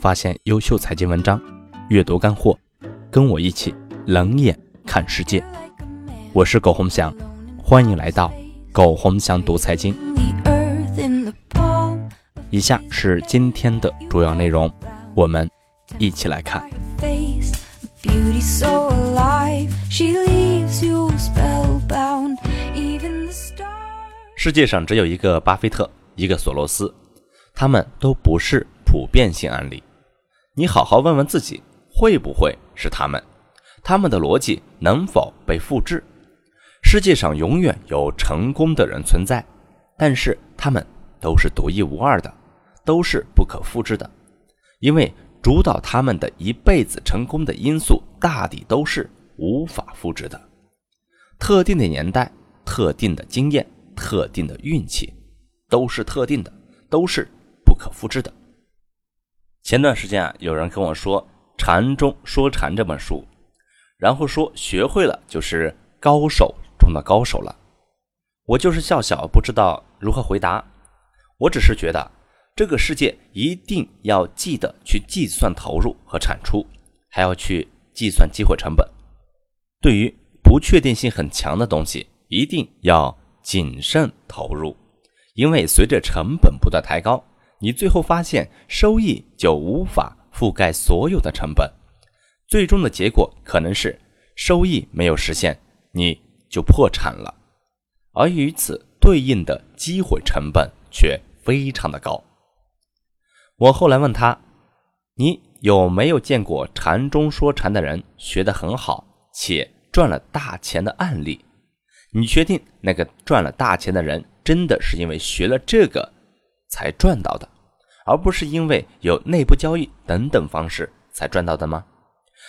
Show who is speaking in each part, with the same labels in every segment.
Speaker 1: 发现优秀财经文章，阅读干货，跟我一起冷眼看世界。我是苟洪祥，欢迎来到苟洪祥读财经。以下是今天的主要内容，我们一起来看。世界上只有一个巴菲特，一个索罗斯，他们都不是普遍性案例。你好好问问自己，会不会是他们？他们的逻辑能否被复制？世界上永远有成功的人存在，但是他们都是独一无二的，都是不可复制的，因为主导他们的一辈子成功的因素，大抵都是无法复制的。特定的年代，特定的经验。特定的运气，都是特定的，都是不可复制的。前段时间啊，有人跟我说《禅中说禅》这本书，然后说学会了就是高手中的高手了。我就是笑笑，不知道如何回答。我只是觉得这个世界一定要记得去计算投入和产出，还要去计算机会成本。对于不确定性很强的东西，一定要。谨慎投入，因为随着成本不断抬高，你最后发现收益就无法覆盖所有的成本，最终的结果可能是收益没有实现，你就破产了，而与此对应的机会成本却非常的高。我后来问他：“你有没有见过禅中说禅的人学得很好且赚了大钱的案例？”你确定那个赚了大钱的人真的是因为学了这个才赚到的，而不是因为有内部交易等等方式才赚到的吗？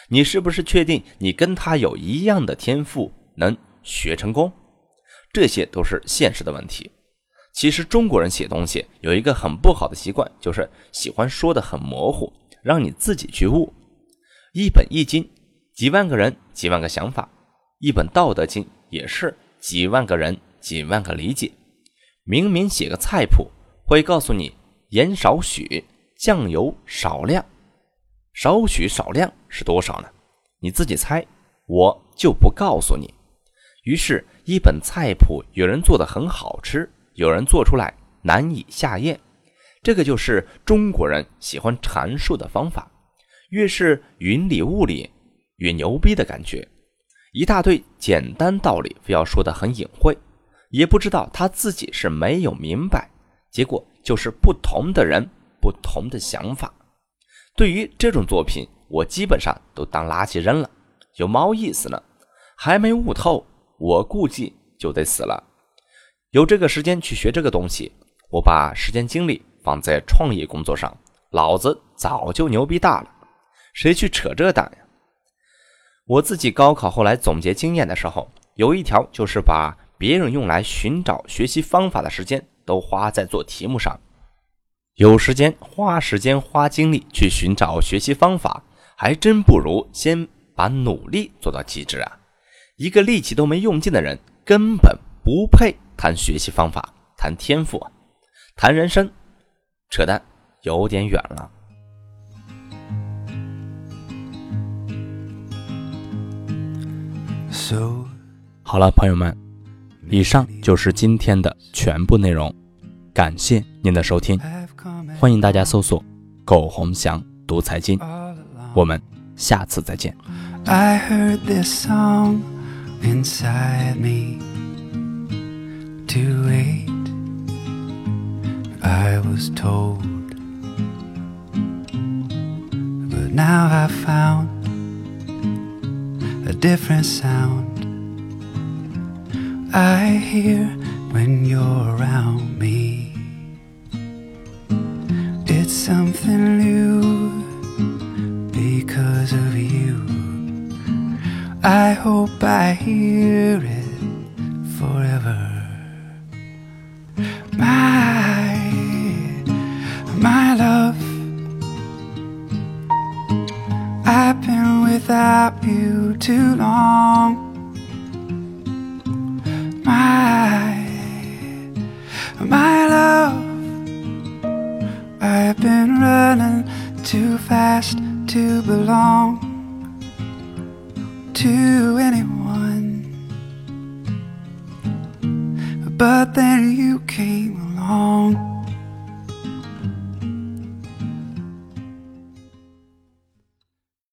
Speaker 1: 你是不是确定你跟他有一样的天赋能学成功？这些都是现实的问题。其实中国人写东西有一个很不好的习惯，就是喜欢说的很模糊，让你自己去悟。一本易经，几万个人几万个想法；一本道德经也是。几万个人，几万个理解。明明写个菜谱，会告诉你盐少许，酱油少量。少许少量是多少呢？你自己猜，我就不告诉你。于是，一本菜谱，有人做的很好吃，有人做出来难以下咽。这个就是中国人喜欢阐述的方法，越是云里雾里，越牛逼的感觉。一大堆简单道理，非要说的很隐晦，也不知道他自己是没有明白。结果就是不同的人，不同的想法。对于这种作品，我基本上都当垃圾扔了，有毛意思呢。还没悟透，我估计就得死了。有这个时间去学这个东西，我把时间精力放在创业工作上，老子早就牛逼大了。谁去扯这蛋呀？我自己高考后来总结经验的时候，有一条就是把别人用来寻找学习方法的时间都花在做题目上。有时间花时间花精力去寻找学习方法，还真不如先把努力做到极致啊！一个力气都没用尽的人，根本不配谈学习方法、谈天赋、谈人生，扯淡，有点远了。好了，朋友们，以上就是今天的全部内容，感谢您的收听，欢迎大家搜索“苟洪祥读财经”，我们下次再见
Speaker 2: i heard this song inside me to wait i was told now i found a。
Speaker 1: different sound I hear when you're around me. Something new because of you. I hope I hear it forever. My, my love. I've been without you too long. My, my love, I've been running too
Speaker 2: fast. to belong to anyone. But then you